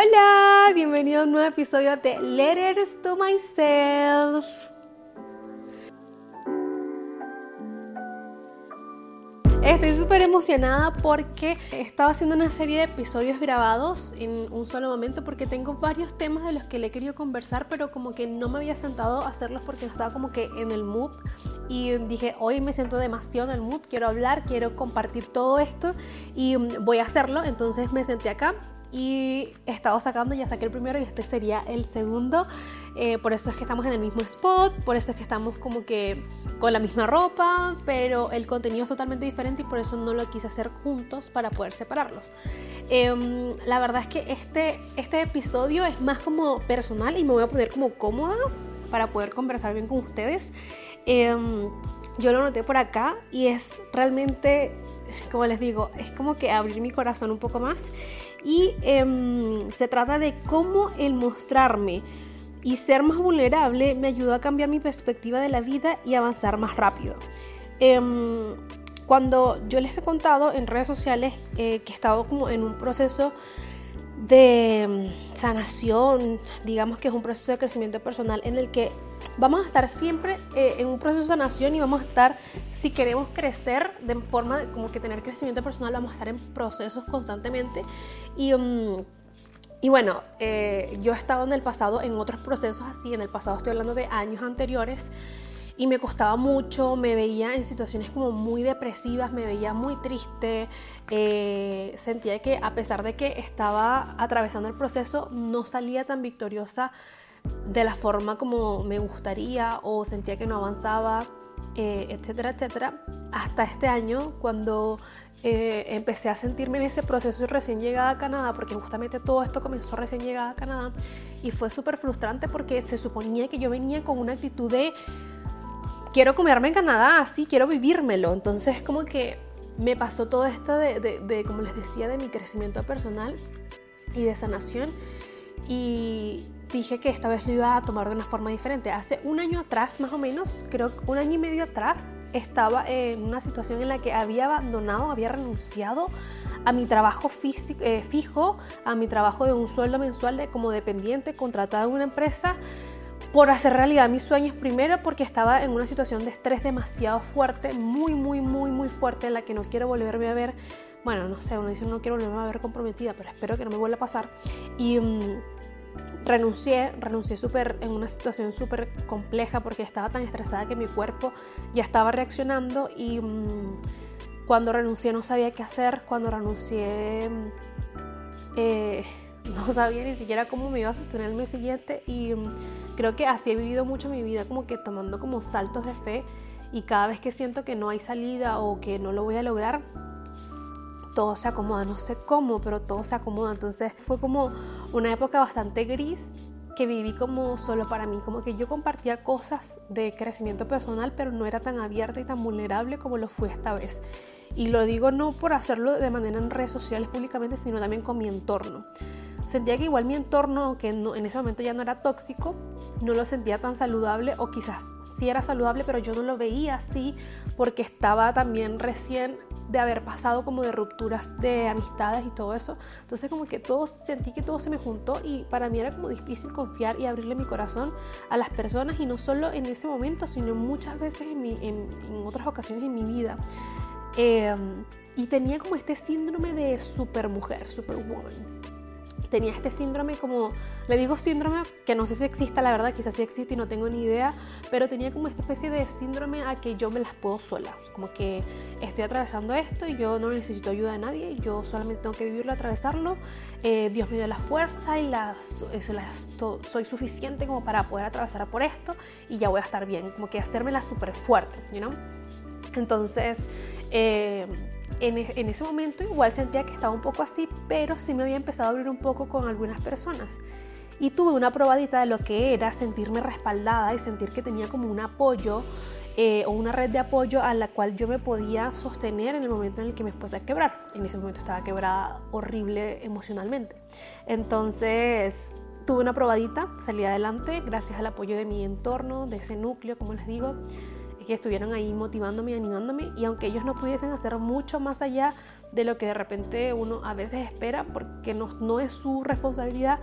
Hola, bienvenido a un nuevo episodio de Letters to Myself. Estoy súper emocionada porque he estado haciendo una serie de episodios grabados en un solo momento porque tengo varios temas de los que le he querido conversar, pero como que no me había sentado a hacerlos porque no estaba como que en el mood. Y dije, hoy me siento demasiado en el mood, quiero hablar, quiero compartir todo esto y voy a hacerlo. Entonces me senté acá y he estado sacando, ya saqué el primero y este sería el segundo. Eh, por eso es que estamos en el mismo spot, por eso es que estamos como que con la misma ropa, pero el contenido es totalmente diferente y por eso no lo quise hacer juntos para poder separarlos. Em, la verdad es que este, este episodio es más como personal y me voy a poner como cómoda para poder conversar bien con ustedes. Em, yo lo noté por acá y es realmente, como les digo, es como que abrir mi corazón un poco más y em, se trata de cómo el mostrarme y ser más vulnerable me ayudó a cambiar mi perspectiva de la vida y avanzar más rápido. Em, cuando yo les he contado en redes sociales eh, que he estado como en un proceso de em, sanación, digamos que es un proceso de crecimiento personal en el que vamos a estar siempre eh, en un proceso de sanación y vamos a estar, si queremos crecer de forma de como que tener crecimiento personal, vamos a estar en procesos constantemente. Y, mm, y bueno, eh, yo he estado en el pasado en otros procesos así, en el pasado estoy hablando de años anteriores. Y me costaba mucho, me veía en situaciones como muy depresivas, me veía muy triste, eh, sentía que a pesar de que estaba atravesando el proceso, no salía tan victoriosa de la forma como me gustaría o sentía que no avanzaba, eh, etcétera, etcétera, hasta este año cuando eh, empecé a sentirme en ese proceso recién llegada a Canadá, porque justamente todo esto comenzó recién llegada a Canadá y fue súper frustrante porque se suponía que yo venía con una actitud de quiero comerme en Canadá, así quiero vivírmelo, entonces como que me pasó todo esto de, de como les decía, de mi crecimiento personal y de sanación y dije que esta vez lo iba a tomar de una forma diferente. Hace un año atrás, más o menos, creo que un año y medio atrás, estaba en una situación en la que había abandonado, había renunciado a mi trabajo físico, eh, fijo, a mi trabajo de un sueldo mensual de, como dependiente, contratada en una empresa, por hacer realidad mis sueños primero porque estaba en una situación de estrés demasiado fuerte, muy, muy, muy, muy fuerte, en la que no quiero volverme a ver, bueno, no sé, uno dice no quiero volverme a ver comprometida, pero espero que no me vuelva a pasar. Y... Mm, renuncié, renuncié súper en una situación súper compleja porque estaba tan estresada que mi cuerpo ya estaba reaccionando y mm, cuando renuncié no sabía qué hacer, cuando renuncié mm, eh, no sabía ni siquiera cómo me iba a sostener el mes siguiente y mm, creo que así he vivido mucho mi vida como que tomando como saltos de fe y cada vez que siento que no hay salida o que no lo voy a lograr, todo se acomoda, no sé cómo, pero todo se acomoda. Entonces fue como una época bastante gris que viví como solo para mí, como que yo compartía cosas de crecimiento personal, pero no era tan abierta y tan vulnerable como lo fui esta vez. Y lo digo no por hacerlo de manera en redes sociales públicamente, sino también con mi entorno. Sentía que igual mi entorno, aunque en ese momento ya no era tóxico, no lo sentía tan saludable o quizás sí era saludable, pero yo no lo veía así porque estaba también recién de haber pasado como de rupturas de amistades y todo eso. Entonces como que todo, sentí que todo se me juntó y para mí era como difícil confiar y abrirle mi corazón a las personas y no solo en ese momento, sino muchas veces en, otras ocasiones en mi vida. Em, y tenía como este síndrome de supermujer, superwoman tenía este síndrome como, le digo síndrome, que no sé si exista, la verdad, quizás sí existe y no tengo ni idea, pero tenía como esta especie de síndrome a que yo me las puedo sola, como que estoy atravesando esto y yo no necesito ayuda de nadie, yo solamente tengo que vivirlo, atravesarlo, eh, Dios me dio la fuerza y la, soy suficiente como para poder atravesar por esto y ya voy a estar bien, como que hacérmela súper fuerte, you know? Entonces, eh, e, en, ese momento igual sentía que estaba un poco así, pero sí me había empezado a abrir un poco con algunas personas. Y tuve una probadita de lo que era sentirme respaldada y sentir que tenía como un apoyo eh, o una red de apoyo a la cual yo me podía sostener en el momento en el que me fuese a quebrar. En ese momento estaba quebrada horrible emocionalmente. Entonces tuve una probadita, salí adelante gracias al apoyo de mi entorno, de ese núcleo, como les digo, que estuvieron ahí motivándome y animándome y aunque ellos no pudiesen hacer mucho más allá de lo que de repente uno a veces espera porque no, es su responsabilidad,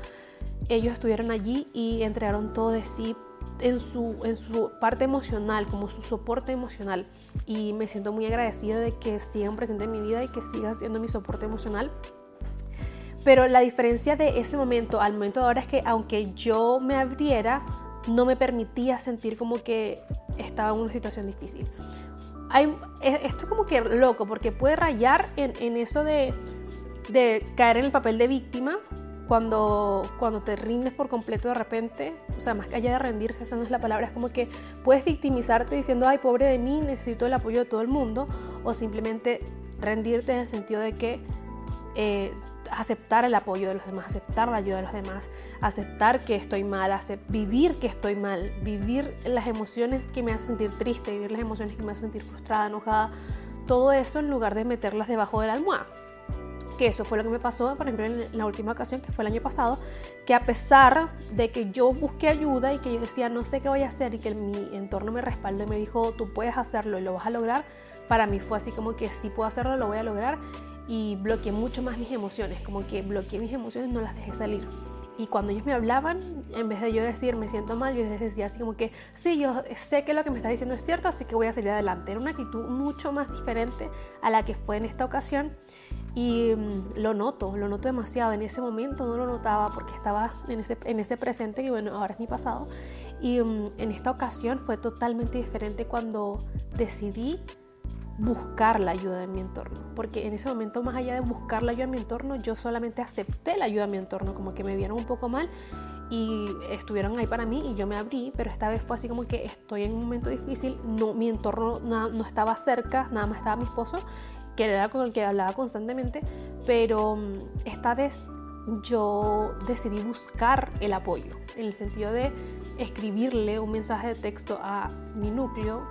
ellos estuvieron allí y entregaron todo de sí en su, en su parte emocional, como su soporte emocional. Y me siento muy agradecida de que sigan presentes en mi vida y que sigan siendo mi soporte emocional. Pero la diferencia de ese momento al momento de ahora es que aunque yo me abriera, no me permitía sentir como que estaba en una situación difícil. Hay, esto es como que loco, porque puede rayar en, eso de, caer en el papel de víctima, cuando, cuando te rindes por completo de repente, o sea, más allá de rendirse, esa no es la palabra, es como que puedes victimizarte diciendo, ay, pobre de mí, necesito el apoyo de todo el mundo, o simplemente rendirte en el sentido de que eh, aceptar el apoyo de los demás, aceptar la ayuda de los demás, aceptar que estoy mal, vivir que estoy mal, vivir las emociones que me hacen sentir triste, vivir las emociones que me hacen sentir frustrada, enojada, todo eso en lugar de meterlas debajo de la almohada. Que eso fue lo que me pasó, por ejemplo, en la última ocasión, que fue el año pasado, que a pesar de que yo busqué ayuda y que yo decía, no sé qué voy a hacer y que mi entorno me respaldó y me dijo, tú puedes hacerlo y lo vas a lograr, para mí fue así como que sí puedo hacerlo, lo voy a lograr y bloqueé mucho más mis emociones, como que bloqueé mis emociones, no las dejé salir. Y cuando ellos me hablaban, en vez de yo decir me siento mal, yo les decía así como que sí, yo sé que lo que me está diciendo es cierto, así que voy a salir adelante. Era una actitud mucho más diferente a la que fue en esta ocasión. Y mm, lo noto, lo noto demasiado. En ese momento no lo notaba porque estaba en ese, en ese presente, que bueno, ahora es mi pasado. Y mm, en esta ocasión fue totalmente diferente cuando decidí buscar la ayuda de mi entorno. Porque en ese momento, más allá de buscar la ayuda de mi entorno, yo solamente acepté la ayuda de mi entorno, como que me vieron un poco mal y estuvieron ahí para mí y yo me abrí, pero esta vez fue así como que estoy en un momento difícil, no, mi entorno no, no estaba cerca, nada más estaba mi esposo que era con el que hablaba constantemente, pero mm, esta vez yo decidí buscar el apoyo, en el sentido de escribirle un mensaje de texto a mi núcleo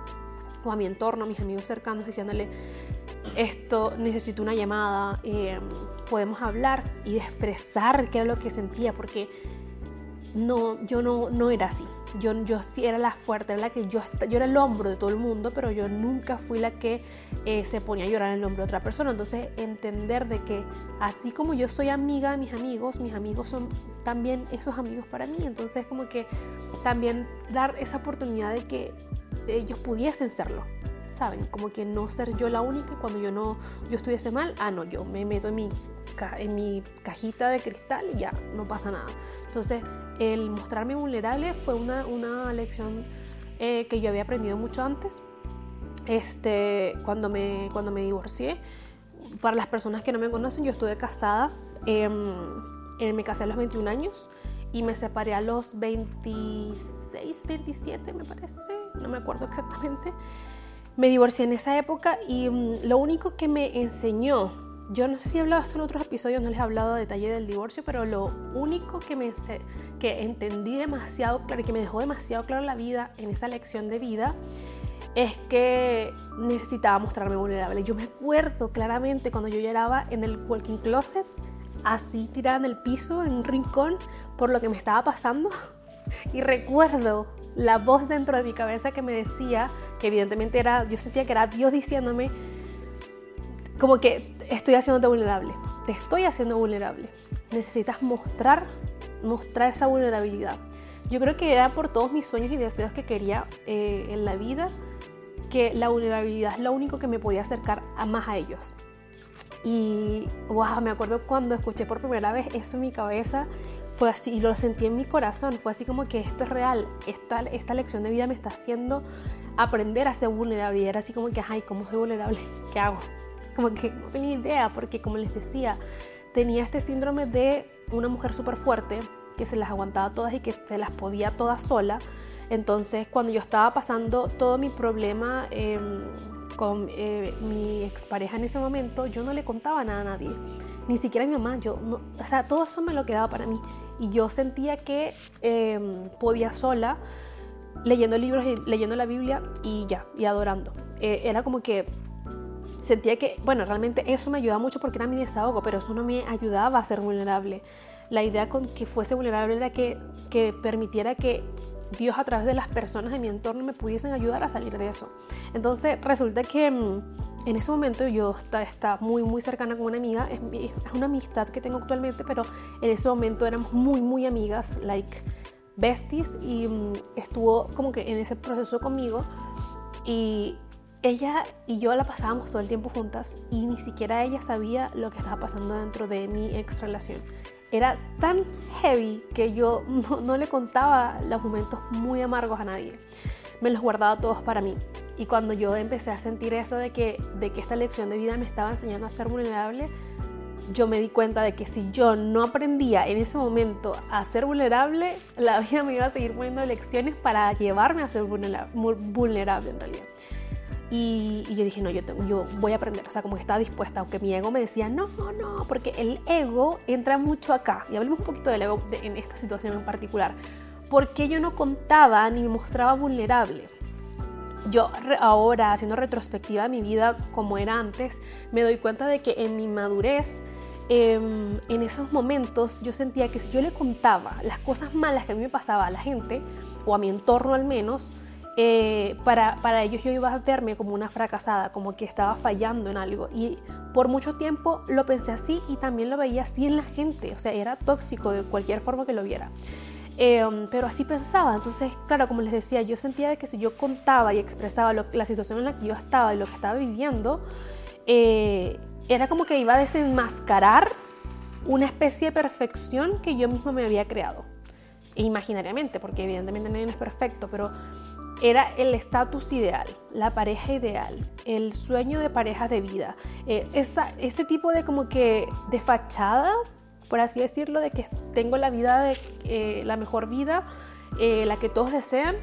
o a mi entorno, a mis amigos cercanos, diciéndole, esto necesito una llamada, eh, podemos hablar y expresar qué era lo que sentía, porque no, yo no, no era así. Yo, yo sí era la fuerte, era la que yo, yo era el hombro de todo el mundo, pero yo nunca fui la que eh, se ponía a llorar en el hombro de otra persona. Entonces, entender de que así como yo soy amiga de mis amigos, mis amigos son también esos amigos para mí. Entonces, como que también dar esa oportunidad de que ellos pudiesen serlo. ¿Saben? Como que no ser yo la única y cuando yo no yo estuviese mal, ah, no, yo me meto en mi, en mi cajita de cristal y ya, no pasa nada. Entonces, el mostrarme vulnerable fue una, una lección eh, que yo había aprendido mucho antes, este, cuando, me, cuando me divorcié. Para las personas que no me conocen, yo estuve casada, eh, me casé a los 21 años y me separé a los 26, 27 me parece, no me acuerdo exactamente. Me divorcié en esa época y mm, lo único que me enseñó yo no sé si he hablado esto en otros episodios, no les he hablado a detalle del divorcio, pero lo único que, me, que entendí demasiado claro y que me dejó demasiado claro la vida en esa lección de vida es que necesitaba mostrarme vulnerable. Yo me acuerdo claramente cuando yo lloraba en el walking closet, así tirada en el piso, en un rincón, por lo que me estaba pasando. Y recuerdo la voz dentro de mi cabeza que me decía, que evidentemente era, yo sentía que era Dios diciéndome, como que estoy haciéndote vulnerable, te estoy haciendo vulnerable. Necesitas mostrar, mostrar esa vulnerabilidad. Yo creo que era por todos mis sueños y deseos que quería eh, en la vida, que la vulnerabilidad es lo único que me podía acercar a más a ellos. Y wow, me acuerdo cuando escuché por primera vez eso en mi cabeza, fue así, y lo sentí en mi corazón, fue así como que esto es real, esta, esta lección de vida me está haciendo aprender a ser vulnerable. Y era así como que, ay, ¿cómo soy vulnerable? ¿Qué hago? como que no tenía idea, porque como les decía, tenía este síndrome de una mujer súper fuerte, que se las aguantaba todas y que se las podía todas sola. Entonces, cuando yo estaba pasando todo mi problema em, con eh, mi expareja en ese momento, yo no le contaba nada a nadie, ni siquiera a mi mamá. Yo no, o sea, todo eso me lo quedaba para mí. Y yo sentía que em, podía sola, leyendo libros y leyendo la Biblia y ya, y adorando. Eh, era como que sentía que, bueno, realmente eso me ayudaba mucho porque era mi desahogo, pero eso no me ayudaba a ser vulnerable. La idea con que fuese vulnerable era que, que permitiera que Dios a través de las personas de mi entorno me pudiesen ayudar a salir de eso. Entonces resulta que mm, en ese momento yo estaba muy muy cercana con una amiga, es, una amistad que tengo actualmente, pero en ese momento éramos muy muy amigas, like besties, y mm, estuvo como que en ese proceso conmigo y ella y yo la pasábamos todo el tiempo juntas y ni siquiera ella sabía lo que estaba pasando dentro de mi ex relación. Era tan heavy que yo no, le contaba los momentos muy amargos a nadie. Me los guardaba todos para mí. Y cuando yo empecé a sentir eso de que, de que esta lección de vida me estaba enseñando a ser vulnerable, yo me di cuenta de que si yo no aprendía en ese momento a ser vulnerable, la vida me iba a seguir poniendo lecciones para llevarme a ser vulnerable en realidad. Y, yo dije, no, yo, yo voy a aprender, o sea, como que estaba dispuesta, aunque mi ego me decía, no, no, no, porque el ego entra mucho acá. Y hablemos un poquito del ego en esta situación en particular. Porque yo no contaba ni me mostraba vulnerable? Yo ahora, haciendo retrospectiva de mi vida como era antes, me doy cuenta de que en mi madurez, em, en esos momentos, yo sentía que si yo le contaba las cosas malas que a mí me pasaba a la gente, o a mi entorno al menos, eh, para, para, ellos yo iba a verme como una fracasada, como que estaba fallando en algo. Y por mucho tiempo lo pensé así y también lo veía así en la gente, o sea, era tóxico de cualquier forma que lo viera. Em, pero así pensaba, entonces, claro, como les decía, yo sentía que si yo contaba y expresaba la situación en la que yo estaba y lo que estaba viviendo, eh, era como que iba a desenmascarar una especie de perfección que yo misma me había creado. Imaginariamente, porque evidentemente nadie es perfecto, pero era el estatus ideal, la pareja ideal, el sueño de pareja de vida, eh, ese tipo de como que de fachada, por así decirlo, de que tengo la vida de eh, la mejor vida, eh, la que todos desean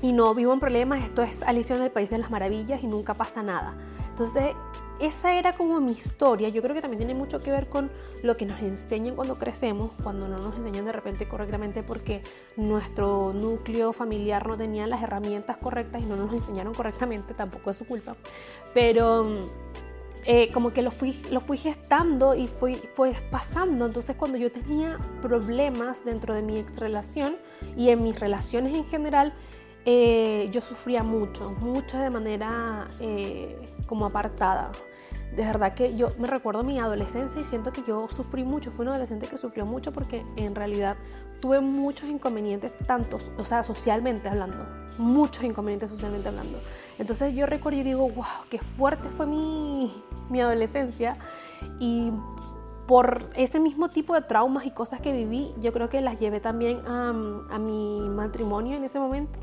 y no vivo en problemas, esto es Alicia en el País de las Maravillas y nunca pasa nada. Entonces esa era como mi historia. Yo creo que también tiene mucho que ver con lo que nos enseñan cuando crecemos, cuando no nos enseñan de repente correctamente porque nuestro núcleo familiar no tenía las herramientas correctas y no nos enseñaron correctamente, tampoco es su culpa. Pero eh, como que lo fui, lo fui gestando y fui, fue pasando. Entonces cuando yo tenía problemas dentro de mi ex relación y en mis relaciones en general, eh, yo sufría mucho, mucho de manera eh, como apartada. De verdad que yo me recuerdo mi adolescencia y siento que yo sufrí mucho, fui una adolescente que sufrió mucho porque en realidad tuve muchos inconvenientes, tantos, o sea, socialmente hablando, muchos inconvenientes socialmente hablando. Entonces yo recuerdo y digo, wow, qué fuerte fue mi, mi adolescencia y por ese mismo tipo de traumas y cosas que viví, yo creo que las llevé también a, a mi matrimonio en ese momento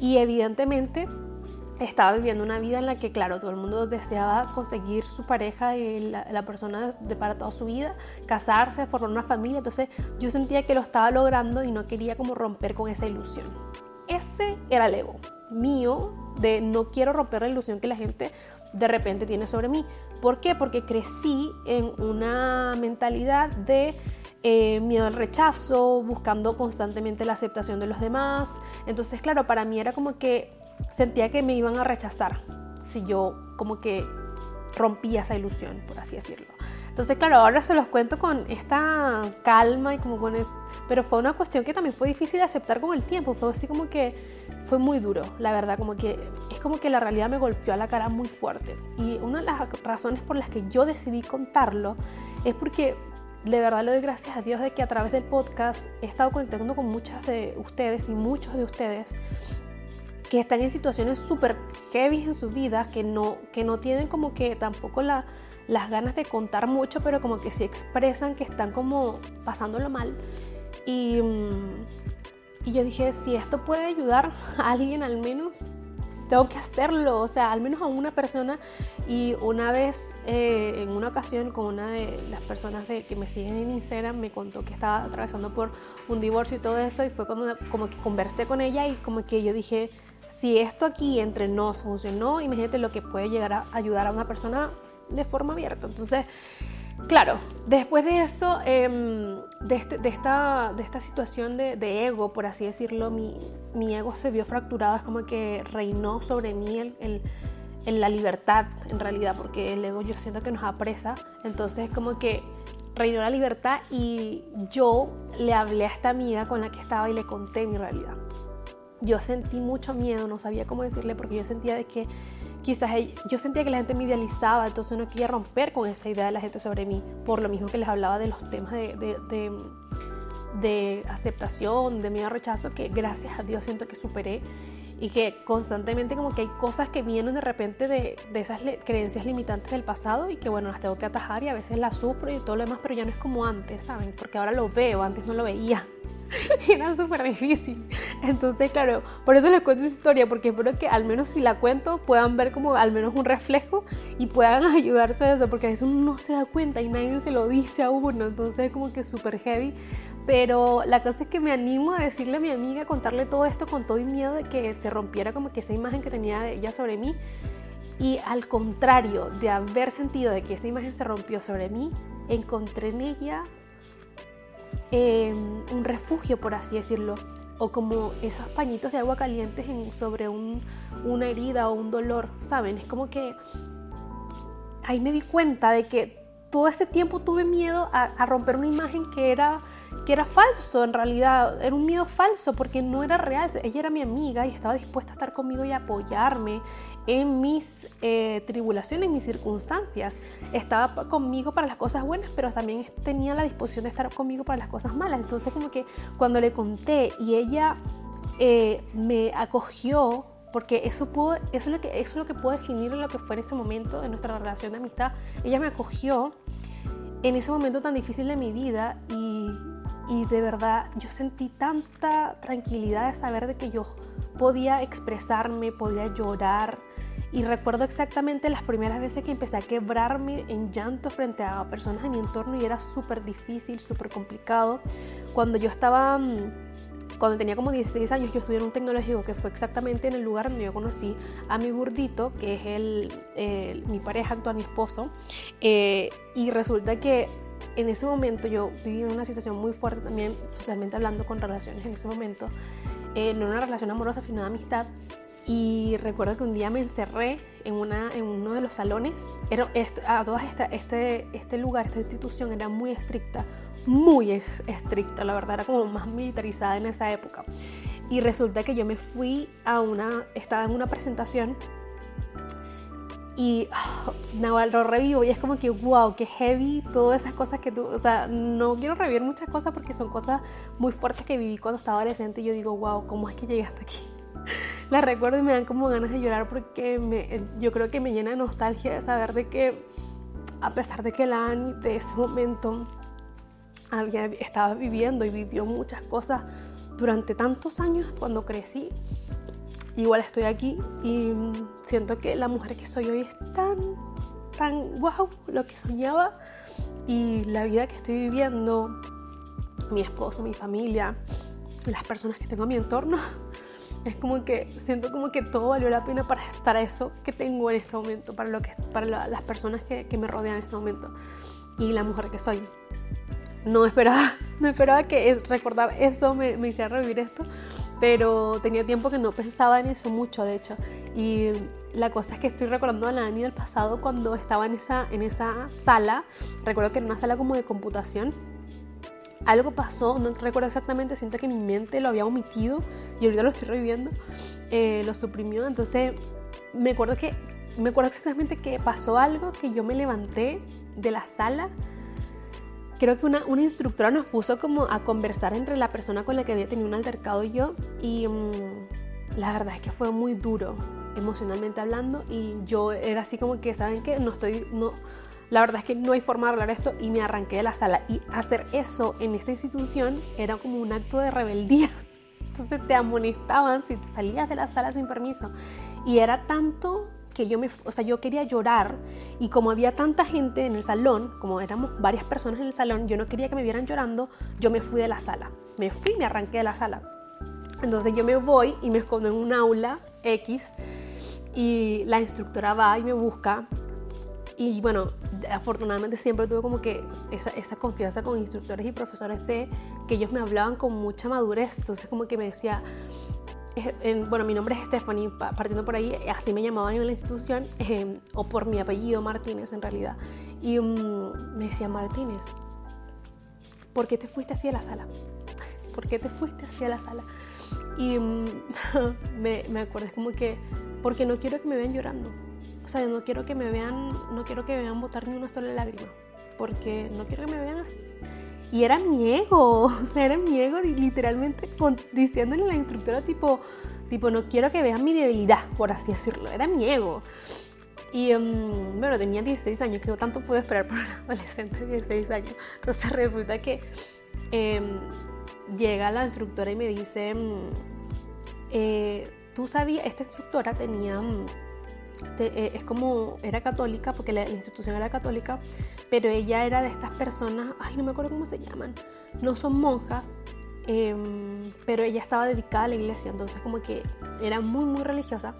y evidentemente estaba viviendo una vida en la que, claro, todo el mundo deseaba conseguir su pareja y la, persona de para toda su vida, casarse, formar una familia. Entonces yo sentía que lo estaba logrando y no quería como romper con esa ilusión. Ese era el ego mío de no quiero romper la ilusión que la gente de repente tiene sobre mí. ¿Por qué? Porque crecí en una mentalidad de eh, miedo al rechazo, buscando constantemente la aceptación de los demás. Entonces, claro, para mí era como que sentía que me iban a rechazar si yo como que rompía esa ilusión, por así decirlo. Entonces, claro, ahora se los cuento con esta calma y como con... Pero fue una cuestión que también fue difícil de aceptar con el tiempo. Fue así como que fue muy duro, la verdad, como que es como que la realidad me golpeó a la cara muy fuerte. Y una de las razones por las que yo decidí contarlo es porque de verdad le doy gracias a Dios de que a través del podcast he estado conectando con muchas de ustedes y muchos de ustedes que están en situaciones súper heavy en sus vidas, que no, que no tienen como que tampoco la, las ganas de contar mucho, pero como que sí expresan que están como pasándolo mal. Y, mm, y yo dije, si esto puede ayudar a alguien al menos, tengo que hacerlo, o sea, al menos a una persona. Y una vez, eh, en una ocasión, con una de las personas que me siguen en Instagram, me contó que estaba atravesando por un divorcio y todo eso, y fue como, como que conversé con ella y como que yo dije, si esto aquí entre nos funcionó, imagínate lo que puede llegar a ayudar a una persona de forma abierta. Entonces, claro, después de eso, em, este, de, esta, de esta situación de, ego, por así decirlo, mi, mi, ego se vio fracturado, es como que reinó sobre mí el, el, la libertad, en realidad, porque el ego yo siento que nos apresa. Entonces, como que reinó la libertad y yo le hablé a esta amiga con la que estaba y le conté mi realidad yo sentí mucho miedo, no sabía cómo decirle porque yo sentía de que quizás yo sentía que la gente me idealizaba, entonces no quería romper con esa idea de la gente sobre mí, por lo mismo que les hablaba de los temas de, de, de, aceptación, de miedo a rechazo, que gracias a Dios siento que superé y que constantemente como que hay cosas que vienen de repente de, de esas creencias limitantes del pasado y que bueno, las tengo que atajar y a veces las sufro y todo lo demás, pero ya no es como antes, ¿saben? Porque ahora lo veo, antes no lo veía. era súper difícil. Entonces, claro, por eso les cuento esa historia, porque espero que al menos si la cuento puedan ver como al menos un reflejo y puedan ayudarse a eso, porque a veces uno no se da cuenta y nadie se lo dice a uno, entonces es como que súper heavy. Pero la cosa es que me animo a decirle a mi amiga, a contarle todo esto con todo el miedo de que se rompiera como que esa imagen que tenía de ella sobre mí. Y al contrario de haber sentido de que esa imagen se rompió sobre mí, encontré en ella Em, un refugio, por así decirlo, o como esos pañitos de agua calientes sobre una herida o un dolor, ¿saben? Es como que ahí me di cuenta de que todo ese tiempo tuve miedo a, romper una imagen que era, que era falso, en realidad, era un miedo falso porque no era real. Ella era mi amiga y estaba dispuesta a estar conmigo y apoyarme en mis eh, tribulaciones, mis circunstancias. Estaba conmigo para las cosas buenas, pero también tenía la disposición de estar conmigo para las cosas malas. Entonces como que cuando le conté y ella eh, me acogió, porque eso, pudo, eso, es lo que, eso es lo que puedo definir lo que fue en ese momento en nuestra relación de amistad, ella me acogió en ese momento tan difícil de mi vida y, y de verdad yo sentí tanta tranquilidad de saber de que yo podía expresarme, podía llorar, y recuerdo exactamente las primeras veces que empecé a quebrarme en llanto frente a personas de mi entorno y era súper difícil, súper complicado. Cuando yo estaba, mm, cuando tenía como 16 años, yo estudié en un tecnológico que fue exactamente en el lugar donde yo conocí a mi gordito, que es el, mi pareja actual, mi esposo. Eh, y resulta que en ese momento yo viví una situación muy fuerte también, socialmente hablando, con relaciones en ese momento. Eh, no una relación amorosa, sino de amistad. Y recuerdo que un día me encerré en, una, en uno de los salones. Era, a todas esta, este, este lugar, esta institución era muy estricta, muy estricta, la verdad, era como más militarizada en esa época. Y resulta que yo me fui a una, estaba en una presentación y oh, lo revivo y es como que, wow, qué heavy, todas esas cosas que tú, o sea, no quiero revivir muchas cosas porque son cosas muy fuertes que viví cuando estaba adolescente y yo digo, wow, ¿cómo es que llegué hasta aquí? las recuerdo y me dan como ganas de llorar porque me, yo creo que me llena de nostalgia de saber de que a pesar de que la Ani de ese momento estaba viviendo y vivió muchas cosas durante tantos años cuando crecí, igual estoy aquí y siento que la mujer que soy hoy es tan, tan wow lo que soñaba y la vida que estoy viviendo, mi esposo, mi familia, las personas que tengo a mi entorno, es como que siento como que todo valió la pena para, estar eso que tengo en este momento, para, lo que, para las personas que, me rodean en este momento y la mujer que soy. No esperaba, no esperaba que recordar eso me, me hiciera revivir esto, pero tenía tiempo que no pensaba en eso mucho, de hecho. Y la cosa es que estoy recordando a la Dani del pasado cuando estaba en esa, en esa sala, recuerdo que era una sala como de computación algo pasó, no recuerdo exactamente, siento que mi mente lo había omitido y ahorita lo estoy reviviendo, eh, lo suprimió, entonces me acuerdo que, me acuerdo exactamente que pasó algo, que yo me levanté de la sala, creo que una, una instructora nos puso como a conversar entre la persona con la que había tenido un altercado y yo y mm, la verdad es que fue muy duro emocionalmente hablando y yo era así como que, ¿saben qué? No estoy, no la verdad es que no hay forma de hablar esto y me arranqué de la sala. Y hacer eso en esta institución era como un acto de rebeldía. Entonces te amonestaban si te salías de la sala sin permiso. Y era tanto que yo me, o sea, yo quería llorar y como había tanta gente en el salón, como éramos varias personas en el salón, yo no quería que me vieran llorando, yo me fui de la sala. Me fui, me arranqué de la sala. Entonces yo me voy y me escondo en un aula X y la instructora va y me busca y bueno, afortunadamente siempre tuve como que esa, esa, confianza con instructores y profesores de que ellos me hablaban con mucha madurez, entonces como que me decía, bueno, mi nombre es Stephanie, partiendo por ahí, así me llamaban en la institución, em, o por mi apellido Martínez en realidad, y mm, me decía, Martínez, ¿por qué te fuiste así a la sala? ¿Por qué te fuiste así a la sala? Y mm, me, me es como que, porque no quiero que me vean llorando. O sea, no quiero que me vean, no quiero que me vean botar ni una sola lágrima, porque no quiero que me vean así. Y era mi ego, o sea, era mi ego literalmente diciéndole a la instructora tipo, tipo, no quiero que vean mi debilidad, por así decirlo, era mi ego. Y um, bueno, tenía 16 años, que tanto puedo esperar por un adolescente de 16 años. Entonces resulta que em, llega la instructora y me dice, mm, eh, tú sabías, esta instructora tenía, es como, era católica, porque la, institución era católica, pero ella era de estas personas, ay, no me acuerdo cómo se llaman, no son monjas, em, pero ella estaba dedicada a la iglesia, entonces como que era muy, muy religiosa.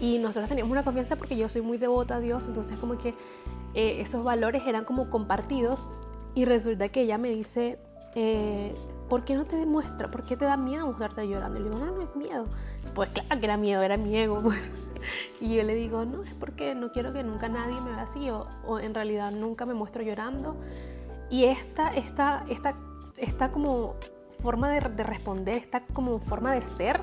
Y nosotros teníamos una confianza porque yo soy muy devota a Dios, entonces como que eh, esos valores eran como compartidos. Y resulta que ella me dice, eh, ¿por qué no te demuestra? ¿Por qué te da miedo mostrarte llorando? Y le digo, no, no es miedo. Pues claro que era miedo, era mi ego. Pues. Y yo le digo, no, es porque no quiero que nunca nadie me vea así o, en realidad nunca me muestro llorando. Y esta, esta, esta, esta como forma de, de responder, esta como forma de ser,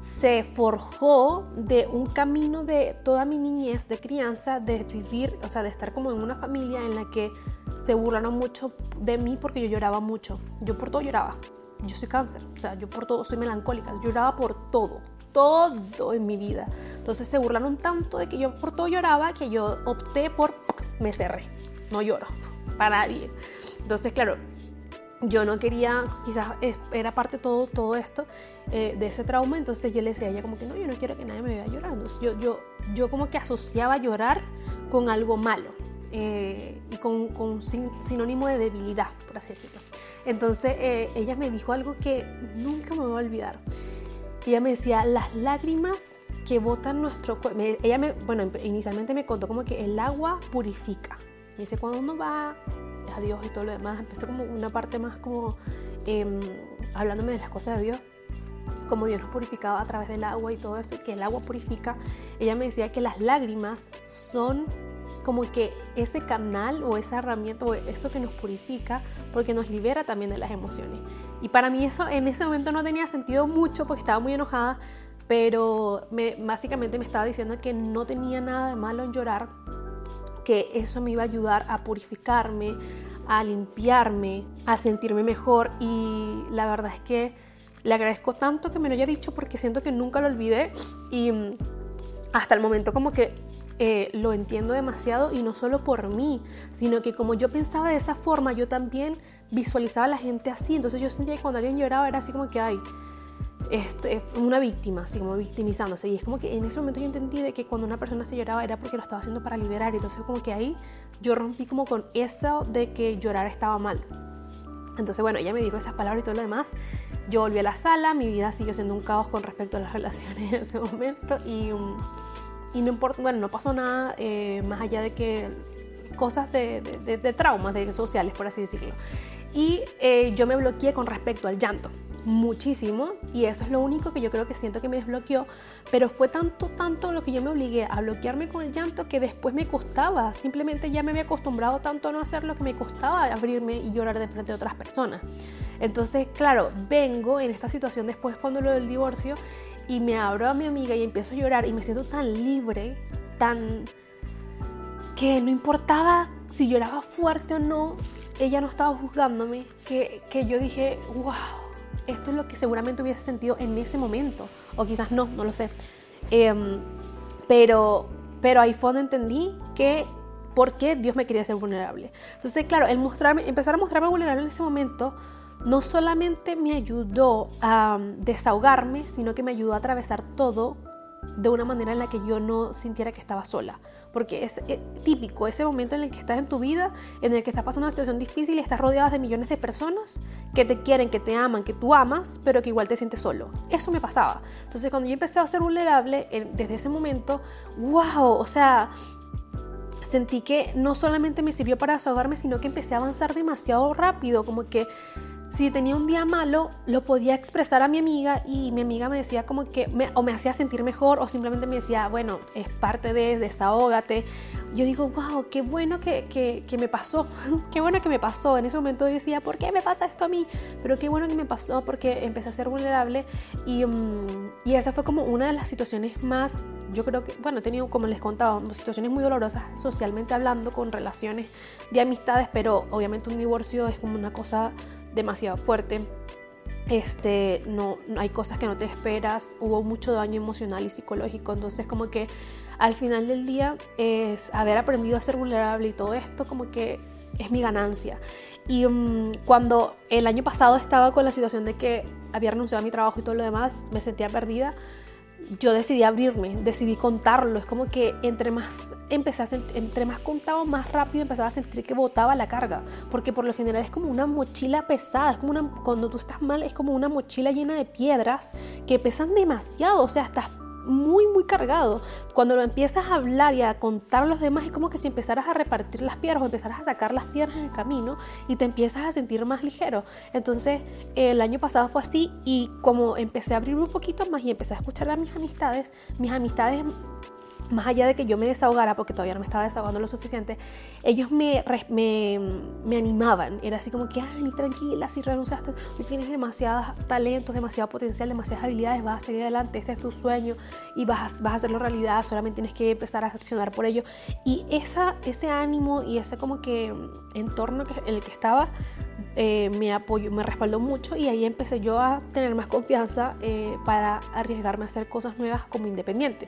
se forjó de un camino de toda mi niñez de crianza, de vivir, o sea, de estar como en una familia en la que se burlaron mucho de mí porque yo lloraba mucho. Yo por todo lloraba. Yo soy cáncer, o sea, yo por todo soy melancólica, lloraba por todo, todo en mi vida. Entonces se burlaron tanto de que yo por todo lloraba que yo opté por me cerré, no lloro para nadie. Entonces, claro, yo no quería, quizás era parte de todo, todo esto, eh, de ese trauma, entonces yo le decía a ella como que no, yo no quiero que nadie me vea llorando. yo, yo, yo como que asociaba llorar con algo malo eh, y con, con sinónimo de debilidad, por así decirlo. Entonces eh, ella me dijo algo que nunca me voy a olvidar. Ella me decía, las lágrimas que botan nuestro cuerpo, ella me, bueno, inicialmente me contó como que el agua purifica. Dice, cuando uno va a Dios y todo lo demás, empezó como una parte más como em, hablándome de las cosas de Dios, como Dios nos purificaba a través del agua y todo eso, y que el agua purifica. Ella me decía que las lágrimas son como que ese canal o esa herramienta o eso que nos purifica porque nos libera también de las emociones. Y para mí eso en ese momento no tenía sentido mucho porque estaba muy enojada, pero me, básicamente me estaba diciendo que no tenía nada de malo en llorar que eso me iba a ayudar a purificarme, a limpiarme, a sentirme mejor y la verdad es que le agradezco tanto que me lo haya dicho porque siento que nunca lo olvidé y hasta el momento como que eh, lo entiendo demasiado y no solo por mí, sino que como yo pensaba de esa forma, yo también visualizaba a la gente así, entonces yo sentía que cuando alguien lloraba era así como que, ay, este, una víctima, así como victimizándose. Y es como que en ese momento yo entendí de que cuando una persona se lloraba era porque lo estaba haciendo para liberar. Entonces como que ahí yo rompí como con eso de que llorar estaba mal. Entonces bueno, ella me dijo esas palabras y todo lo demás. Yo volví a la sala, mi vida siguió siendo un caos con respecto a las relaciones en ese momento. Y, um, y no importa, bueno, no pasó nada eh, más allá de que cosas de, de, traumas de sociales, por así decirlo. Y eh, yo me bloqueé con respecto al llanto muchísimo y eso es lo único que yo creo que siento que me desbloqueó, pero fue tanto, tanto lo que yo me obligué a bloquearme con el llanto que después me costaba, simplemente ya me había acostumbrado tanto a no hacer lo que me costaba abrirme y llorar de frente a otras personas. Entonces, claro, vengo en esta situación después cuando lo del divorcio y me abro a mi amiga y empiezo a llorar y me siento tan libre, tan que no importaba si lloraba fuerte o no, ella no estaba juzgándome, que, que yo dije, wow, esto es lo que seguramente hubiese sentido en ese momento, o quizás no, no lo sé. Em, pero, pero ahí fue donde entendí que por qué Dios me quería ser vulnerable. Entonces, claro, el mostrarme, empezar a mostrarme vulnerable en ese momento no solamente me ayudó a um, desahogarme, sino que me ayudó a atravesar todo de una manera en la que yo no sintiera que estaba sola. Porque es eh, típico ese momento en el que estás en tu vida, en el que estás pasando una situación difícil y estás rodeada de millones de personas que te quieren, que te aman, que tú amas, pero que igual te sientes solo. Eso me pasaba. Entonces cuando yo empecé a ser vulnerable, desde ese momento, wow, o sea, sentí que no solamente me sirvió para desahogarme, sino que empecé a avanzar demasiado rápido, como que si tenía un día malo, lo podía expresar a mi amiga y mi amiga me decía como que, me, o me hacía sentir mejor o simplemente me decía, bueno, es parte de, desahógate. Yo digo, wow, qué bueno que, que, que me pasó, qué bueno que me pasó. En ese momento decía, ¿por qué me pasa esto a mí? Pero qué bueno que me pasó porque empecé a ser vulnerable y, um, y esa fue como una de las situaciones más, yo creo que, bueno, he tenido, como les contaba, situaciones muy dolorosas socialmente hablando con relaciones de amistades, pero obviamente un divorcio es como una cosa demasiado fuerte. Este, no, hay cosas que no te esperas, hubo mucho daño emocional y psicológico, entonces como que al final del día es haber aprendido a ser vulnerable y todo esto como que es mi ganancia. Y um, cuando el año pasado estaba con la situación de que había renunciado a mi trabajo y todo lo demás, me sentía perdida, yo decidí abrirme, decidí contarlo. Es como que entre más empecé a entre más contaba, más rápido empezaba a sentir que botaba la carga. Porque por lo general es como una mochila pesada. Es como una, cuando tú estás mal, es como una mochila llena de piedras que pesan demasiado. O sea, estás muy, muy cargado. Cuando lo empiezas a hablar y a contar a los demás, es como que si empezaras a repartir las piedras o empezaras a sacar las piedras en el camino y te empiezas a sentir más ligero. Entonces, el año pasado fue así y como empecé a abrir un poquito más y empecé a escuchar a mis amistades, mis amistades más allá de que yo me desahogara, porque todavía no me estaba desahogando lo suficiente, ellos me, me, animaban. Era así como que, ay, tranquila, si renunciaste, tú tienes demasiados talentos, demasiado potencial, demasiadas habilidades, vas a seguir adelante, este es tu sueño y vas, vas a hacerlo realidad, solamente tienes que empezar a accionar por ello. Y esa, ese ánimo y ese como que entorno en el que estaba, eh, me apoyó, me respaldó mucho y ahí empecé yo a tener más confianza eh, para arriesgarme a hacer cosas nuevas como independiente.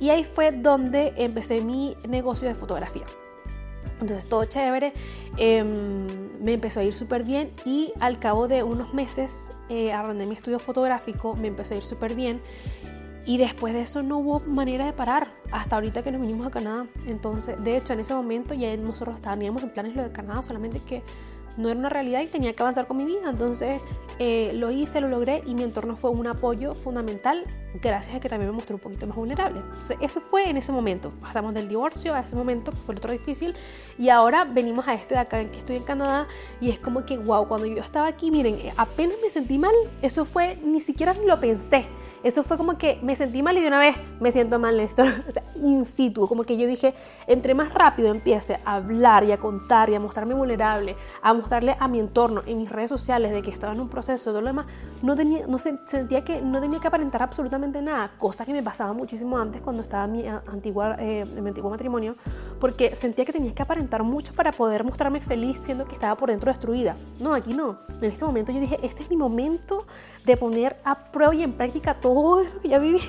Y ahí fue donde empecé mi negocio de fotografía. Entonces todo chévere, em, me empezó a ir súper bien y al cabo de unos meses eh, arrendé mi estudio fotográfico, me empezó a ir súper bien y después de eso no hubo manera de parar hasta ahorita que nos vinimos a Canadá. Entonces, de hecho en ese momento ya nosotros estábamos en planes lo de Canadá, solamente que no era una realidad y tenía que avanzar con mi vida. Entonces eh, lo hice, lo logré y mi entorno fue un apoyo fundamental gracias a que también me mostré un poquito más vulnerable. eso fue en ese momento. Pasamos del divorcio a ese momento, fue otro difícil, y ahora venimos a este de acá en que estoy en Canadá y es como que, wow, cuando yo estaba aquí, miren, apenas me sentí mal, eso fue, ni siquiera lo pensé eso fue como que me sentí mal y de una vez me siento mal, Néstor. O sea, in situ, como que yo dije, entre más rápido empiece a hablar y a contar y a mostrarme vulnerable, a mostrarle a mi entorno, en mis redes sociales, de que estaba en un proceso, todo lo demás, no, tenía, no sentía que no tenía que aparentar absolutamente nada, cosa que me pasaba muchísimo antes cuando estaba en mi, antigua, eh, en mi antiguo matrimonio, porque sentía que tenía que aparentar mucho para poder mostrarme feliz siendo que estaba por dentro destruida. No, aquí no. En este momento yo dije, este es mi momento de poner a prueba y en práctica todo eso que ya viví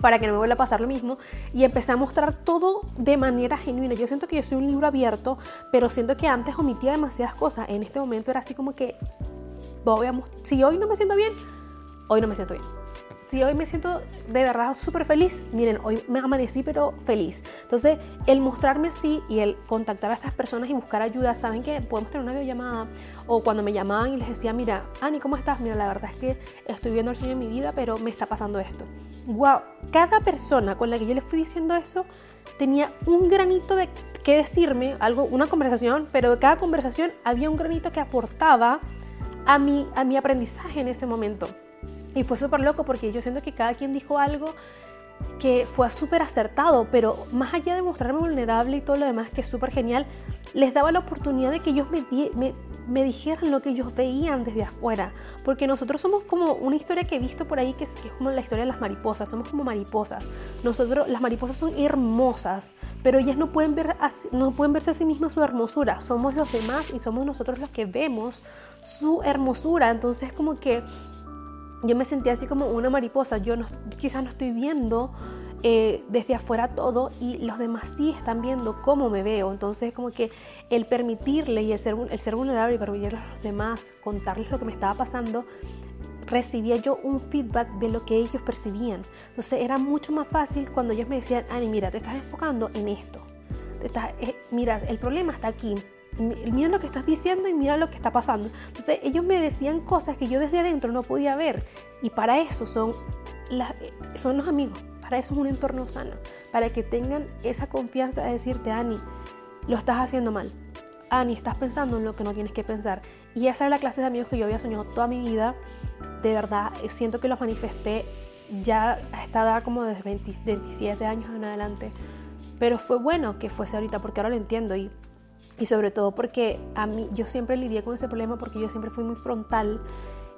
para que no me vuelva a pasar lo mismo y empecé a mostrar todo de manera genuina. Yo siento que yo soy un libro abierto, pero siento que antes omitía demasiadas cosas. En este momento era así como que, voy a si hoy no me siento bien, hoy no me siento bien si hoy me siento de verdad súper feliz, miren, hoy me amanecí pero feliz. Entonces, el mostrarme así y el contactar a estas personas y buscar ayuda, saben que podemos tener una videollamada o cuando me llamaban y les decía, mira, Ani, ¿cómo estás? Mira, la verdad es que estoy viendo el sueño en mi vida, pero me está pasando esto. Wow, cada persona con la que yo les fui diciendo eso tenía un granito de qué decirme, algo, una conversación, pero de cada conversación había un granito que aportaba a mi, a mi aprendizaje en ese momento. Y fue súper loco porque yo siento que cada quien dijo algo que fue súper acertado, pero más allá de mostrarme vulnerable y todo lo demás, que es súper genial, les daba la oportunidad de que ellos me, dijeran lo que ellos veían desde afuera. Porque nosotros somos como una historia que he visto por ahí, que es, que es como la historia de las mariposas, somos como mariposas. Nosotros, las mariposas son hermosas, pero ellas no pueden, ver no pueden verse a sí mismas su hermosura. Somos los demás y somos nosotros los que vemos su hermosura. Entonces como que yo me sentía así como una mariposa. Yo no, quizás no estoy viendo eh, desde afuera todo y los demás sí están viendo cómo me veo. Entonces, como que el permitirle y el ser, el vulnerable y permitirle a los demás contarles lo que me estaba pasando, recibía yo un feedback de lo que ellos percibían. Entonces, era mucho más fácil cuando ellos me decían, Ani, mira, te estás enfocando en esto. estás, eh, mira, el problema está aquí mira lo que estás diciendo y mira lo que está pasando. Entonces ellos me decían cosas que yo desde adentro no podía ver y para eso son, son los amigos, para eso es un entorno sano, para que tengan esa confianza de decirte, Ani, lo estás haciendo mal. Ani, estás pensando en lo que no tienes que pensar. Y esa era la clase de amigos que yo había soñado toda mi vida. De verdad, siento que los manifesté ya a esta edad como desde 27 años en adelante. Pero fue bueno que fuese ahorita porque ahora lo entiendo y, y sobre todo porque a mí yo siempre lidié con ese problema porque yo siempre fui muy frontal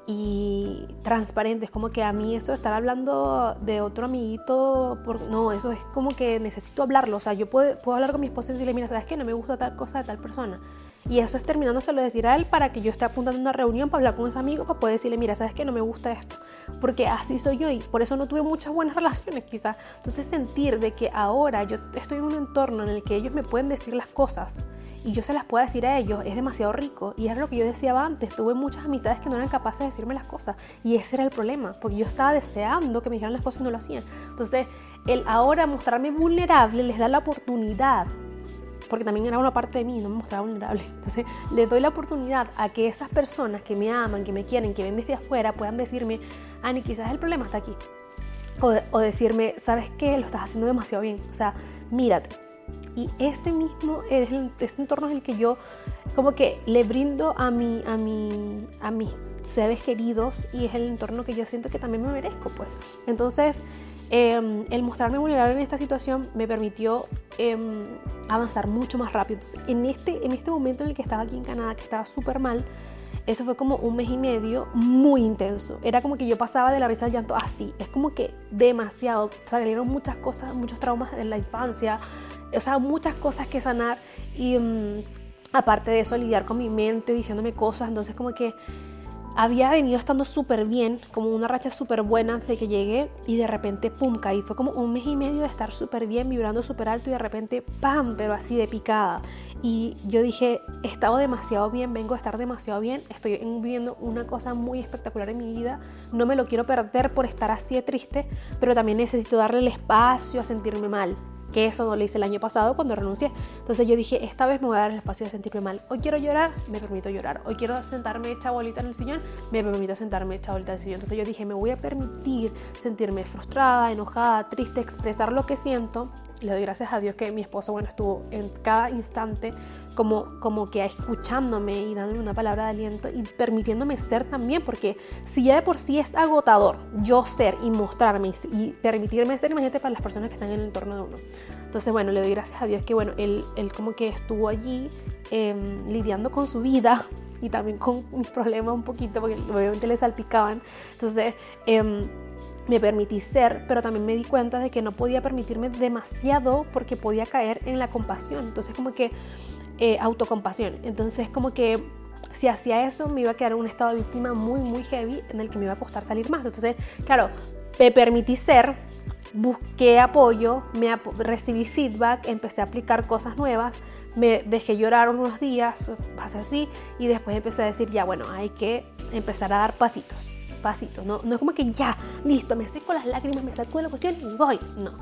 y transparente. Es como que a mí eso de estar hablando de otro amiguito, por, no, eso es como que necesito hablarlo. O sea, yo puedo, puedo hablar con mi esposa y decirle, mira, ¿sabes qué? No me gusta tal cosa de tal persona. Y eso es terminándoselo de decir a él para que yo esté apuntando a una reunión para hablar con ese amigo, para poder decirle, mira, ¿sabes qué? No me gusta esto. Porque así soy yo y por eso no tuve muchas buenas relaciones quizás. Entonces sentir de que ahora yo estoy en un entorno en el que ellos me pueden decir las cosas y yo se las puedo decir a ellos es demasiado rico. Y era lo que yo decía antes, tuve muchas amistades que no eran capaces de decirme las cosas. Y ese era el problema, porque yo estaba deseando que me dijeran las cosas y no lo hacían. Entonces, el ahora mostrarme vulnerable les da la oportunidad porque también era una parte de mí, no me mostraba vulnerable. Entonces, les doy la oportunidad a que esas personas que me aman, que me quieren, que ven desde afuera, puedan decirme, Ani, quizás el problema está aquí. O, o decirme, ¿sabes qué? Lo estás haciendo demasiado bien. O sea, mírate y ese mismo es ese entorno es el que yo como que le brindo a, mi, a, mi, a mis seres queridos y es el entorno que yo siento que también me merezco, pues. Entonces, em, el mostrarme vulnerable en esta situación me permitió em, avanzar mucho más rápido. en, este, en este momento en el que estaba aquí en Canadá, que estaba súper mal, eso fue como un mes y medio muy intenso. Era como que yo pasaba de la risa al llanto así. Es como que demasiado. Salieron muchas cosas, muchos traumas en la infancia, o sea, muchas cosas que sanar y mm, aparte de eso lidiar con mi mente diciéndome cosas, entonces como que había venido estando súper bien, como una racha súper buena antes de que llegué y de repente pum, caí. Fue como un mes y medio de estar súper bien, vibrando súper alto y de repente pam, pero así de picada. Y yo dije, he estado demasiado bien, vengo a estar demasiado bien, estoy viviendo una cosa muy espectacular en mi vida, no me lo quiero perder por estar así de triste, pero también necesito darle el espacio a sentirme mal que eso no lo hice el año pasado cuando renuncié. Entonces yo dije, esta vez me voy a dar el espacio de sentirme mal. Hoy quiero llorar, me permito llorar. Hoy quiero sentarme hecha bolita en el sillón, me permito sentarme hecha bolita en el sillón. Entonces yo dije, me voy a permitir sentirme frustrada, enojada, triste, expresar lo que siento le doy gracias a Dios que mi esposo, bueno, estuvo en cada instante como, como que escuchándome y dándome una palabra de aliento y permitiéndome ser también, porque si ya de por sí es agotador yo ser y mostrarme y, permitirme ser, imagínate para las personas que están en el entorno de uno. Entonces, bueno, le doy gracias a Dios que, bueno, él, él como que estuvo allí em, lidiando con su vida y también con mis problemas un poquito, porque obviamente le salpicaban. Entonces, eh, me permití ser, pero también me di cuenta de que no podía permitirme demasiado porque podía caer en la compasión. Entonces como que eh, autocompasión. Entonces como que si hacía eso me iba a quedar en un estado de víctima muy, muy heavy en el que me iba a costar salir más. Entonces, claro, me permití ser, busqué apoyo, me recibí feedback, empecé a aplicar cosas nuevas, me dejé llorar unos días, pasé así, y después empecé a decir, ya bueno, hay que empezar a dar pasitos pasito, no, no es como que ya, listo, me seco las lágrimas, me saco de la cuestión y voy, no.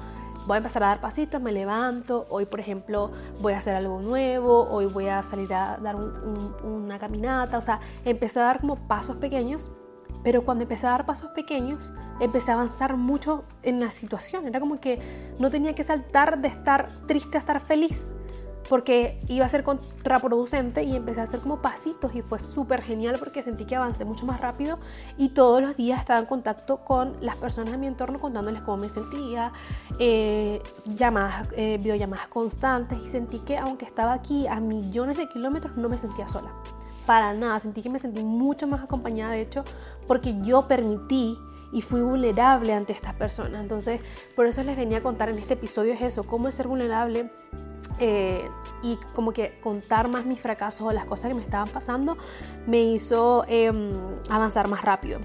Voy a empezar a dar pasitos, me levanto, hoy por ejemplo voy a hacer algo nuevo, hoy voy a salir a dar una caminata, o sea, empecé a dar como pasos pequeños, pero cuando empecé a dar pasos pequeños, empecé a avanzar mucho en la situación, era como que no tenía que saltar de estar triste a estar feliz, porque iba a ser contraproducente y empecé a hacer como pasitos y fue súper genial porque sentí que avancé mucho más rápido y todos los días estaba en contacto con las personas de mi entorno contándoles cómo me sentía, eh, llamadas, eh, videollamadas constantes y sentí que aunque estaba aquí a millones de kilómetros no me sentía sola. Para nada, sentí que me sentí mucho más acompañada de hecho porque yo permití y fui vulnerable ante estas personas. Entonces, por eso les venía a contar en este episodio es eso, cómo el ser vulnerable eh, y como que contar más mis fracasos o las cosas que me estaban pasando me hizo em, avanzar más rápido.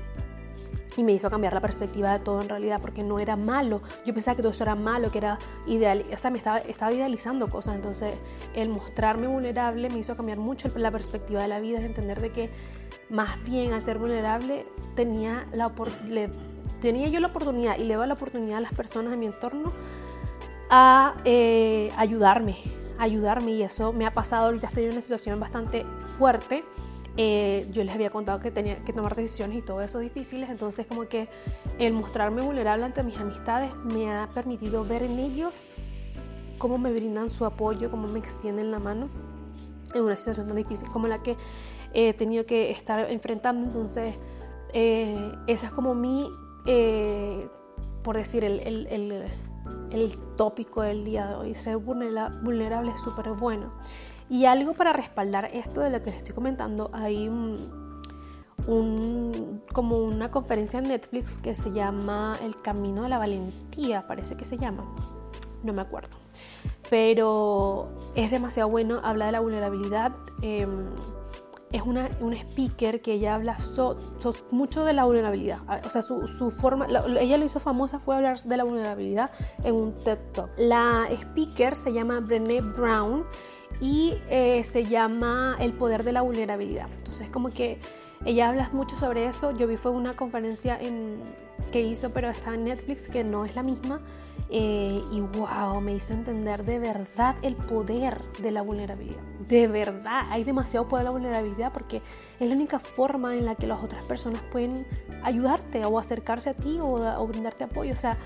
Y me hizo cambiar la perspectiva de todo en realidad, porque no era malo. Yo pensaba que todo eso era malo, que era ideal. O sea, me estaba, estaba idealizando cosas. Entonces, el mostrarme vulnerable me hizo cambiar mucho la perspectiva de la vida, es entender de que más bien al ser vulnerable tenía, la, tenía yo la oportunidad y le doy la oportunidad a las personas de mi entorno a eh, ayudarme, ayudarme y eso me ha pasado, ahorita estoy en una situación bastante fuerte. Eh, yo les había contado que tenía que tomar decisiones y todo eso difíciles, entonces como que el mostrarme vulnerable ante mis amistades me ha permitido ver en ellos cómo me brindan su apoyo, cómo me extienden la mano. en una situación tan difícil como la que he tenido que estar enfrentando. Entonces, eh, esa es como mi, eh, por decir, el, el, el, tópico del día de hoy. Ser vulnerable es súper bueno. Y algo para respaldar esto de lo que les estoy comentando, hay un, como una conferencia en Netflix que se llama El Camino de la Valentía, parece que se llama, no me acuerdo. Pero es demasiado bueno, habla de la vulnerabilidad. Em, es una, un speaker que ella habla mucho de la vulnerabilidad. Ah, o sea, su, su forma, ella lo hizo famosa fue hablar de la vulnerabilidad en un TED Talk. La speaker se llama Brené Brown y eh, se llama El poder de la vulnerabilidad. Entonces, como que ella habla mucho sobre eso. Yo vi fue una conferencia en, que hizo, pero está en Netflix, que no es la misma. Eh, y wow, me hizo entender de verdad el poder de la vulnerabilidad. De verdad, hay demasiado poder de la vulnerabilidad porque es la única forma en la que las otras personas pueden ayudarte o acercarse a ti o, brindarte apoyo. O sea,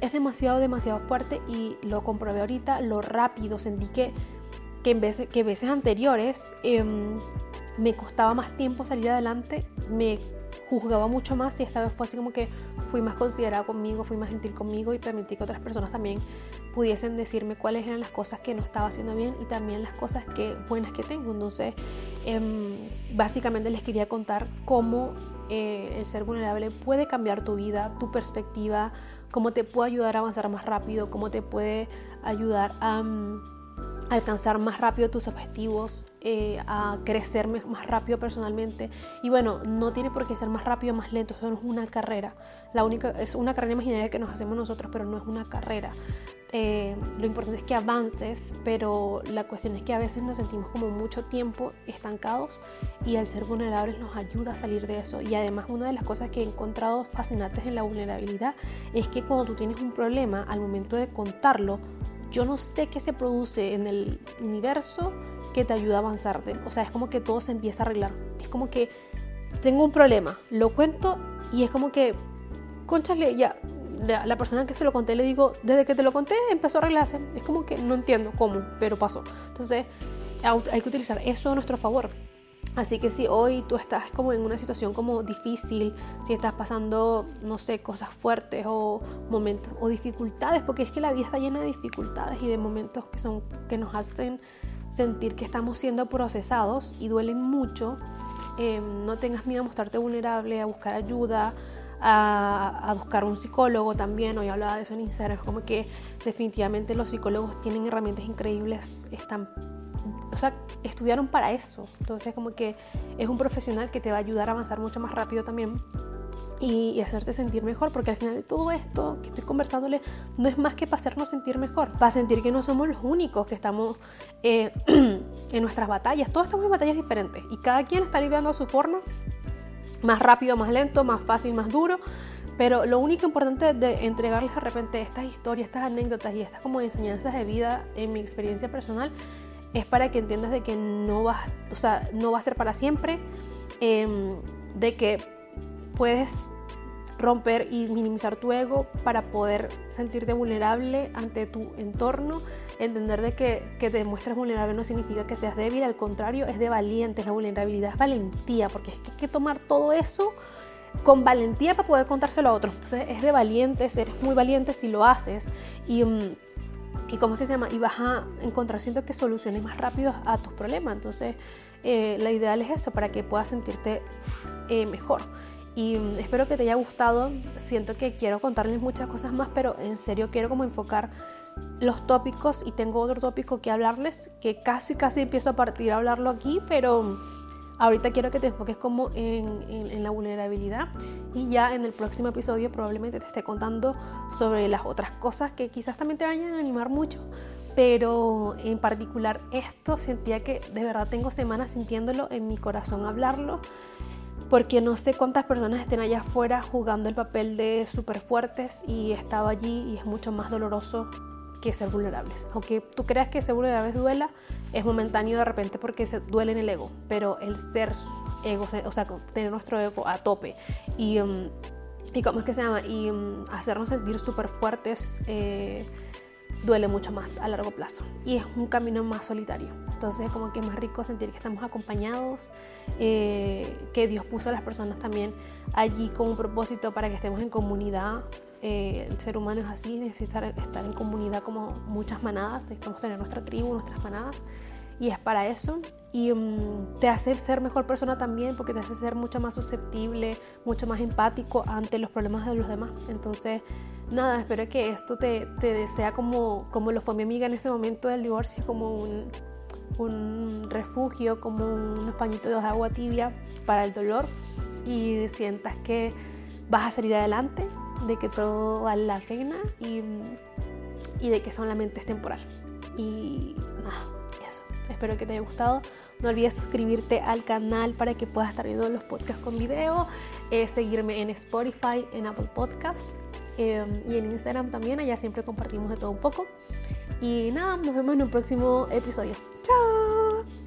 es demasiado, demasiado fuerte y lo comprobé ahorita, lo rápido, sentí que, que en veces, que veces anteriores em, me costaba más tiempo salir adelante, me juzgaba mucho más y esta vez fue así como que fui más considerada conmigo, fui más gentil conmigo y permití que otras personas también pudiesen decirme cuáles eran las cosas que no estaba haciendo bien y también las cosas que, buenas que tengo. Entonces, em, básicamente les quería contar cómo eh, el ser vulnerable puede cambiar tu vida, tu perspectiva, cómo te puede ayudar a avanzar más rápido, cómo te puede ayudar a... Alcanzar más rápido tus objetivos, eh, a crecer más rápido personalmente. Y bueno, no tiene por qué ser más rápido o más lento, eso no es una carrera. La única, es una carrera imaginaria que nos hacemos nosotros, pero no es una carrera. Eh, lo importante es que avances, pero la cuestión es que a veces nos sentimos como mucho tiempo estancados y el ser vulnerables nos ayuda a salir de eso. Y además una de las cosas que he encontrado fascinantes en la vulnerabilidad es que cuando tú tienes un problema, al momento de contarlo, yo no sé qué se produce en el universo que te ayuda a avanzar. O sea, es como que todo se empieza a arreglar. Es como que tengo un problema, lo cuento y es como que, conchale, ya, la, la, persona que se lo conté le digo, desde que te lo conté empezó a arreglarse. Es como que no entiendo cómo, pero pasó. Entonces, hay que utilizar eso a nuestro favor. Así que si hoy tú estás como en una situación como difícil, si estás pasando, no sé, cosas fuertes o momentos o dificultades, porque es que la vida está llena de dificultades y de momentos que son que nos hacen sentir que estamos siendo procesados y duelen mucho, eh, no tengas miedo a mostrarte vulnerable, a buscar ayuda, a, a, buscar un psicólogo también. Hoy hablaba de eso en Instagram, como que definitivamente los psicólogos tienen herramientas increíbles, están o sea, estudiaron para eso. Entonces como que es un profesional que te va a ayudar a avanzar mucho más rápido también y, hacerte sentir mejor, porque al final de todo esto que estoy conversándole no es más que para hacernos sentir mejor, para sentir que no somos los únicos que estamos eh, en nuestras batallas. Todos estamos en batallas diferentes y cada quien está lidiando a su forma, más rápido, más lento, más fácil, más duro. Pero lo único importante de entregarles de repente estas historias, estas anécdotas y estas como enseñanzas de vida en mi experiencia personal es para que entiendas de que no va, o sea, no va a ser para siempre, em, de que puedes romper y minimizar tu ego para poder sentirte vulnerable ante tu entorno, entender de que, que te demuestres vulnerable no significa que seas débil, al contrario, es de valientes, la vulnerabilidad es valentía, porque es que hay que tomar todo eso con valentía para poder contárselo a otros. Entonces es de valientes, eres muy valiente si lo haces y... Mm, ¿Y cómo es que se llama? Y vas a encontrar, siento que soluciones más rápidas a tus problemas. Entonces, eh, la ideal es eso, para que puedas sentirte eh, mejor. Y mm, espero que te haya gustado. Siento que quiero contarles muchas cosas más, pero en serio quiero como enfocar los tópicos y tengo otro tópico que hablarles que casi casi empiezo a partir a hablarlo aquí, pero Ahorita quiero que te enfoques como en, la vulnerabilidad y ya en el próximo episodio probablemente te esté contando sobre las otras cosas que quizás también te vayan a animar mucho, pero en particular esto sentía que de verdad tengo semanas sintiéndolo en mi corazón hablarlo porque no sé cuántas personas estén allá afuera jugando el papel de súper fuertes y he estado allí y es mucho más doloroso que ser vulnerables. Aunque tú creas que ser vulnerables duela, es momentáneo de repente porque se duele en el ego, pero el ser ego, o sea, tener nuestro ego a tope y, um, y ¿cómo es que se llama? Y um, hacernos sentir súper fuertes. Eh, duele mucho más a largo plazo y es un camino más solitario. Entonces como que es más rico sentir que estamos acompañados, eh, que Dios puso a las personas también allí con un propósito para que estemos en comunidad. Eh, el ser humano es así, necesita estar en comunidad como muchas manadas, necesitamos tener nuestra tribu, nuestras manadas y es para eso. Y mm, te hace ser mejor persona también porque te hace ser mucho más susceptible, mucho más empático ante los problemas de los demás. Entonces, nada, espero que esto te, te sea como, como lo fue mi amiga en ese momento del divorcio, como un, un refugio, como unos pañitos de agua tibia para el dolor y sientas que vas a salir adelante, de que todo vale la pena y, y de que solamente es temporal. Y nada, eso. Espero que te haya gustado. No olvides suscribirte al canal para que puedas estar viendo los podcasts con video, eh, seguirme en Spotify, en Apple Podcasts eh, y en Instagram también. Allá siempre compartimos de todo un poco. Y nada, nos vemos en un próximo episodio. ¡Chao!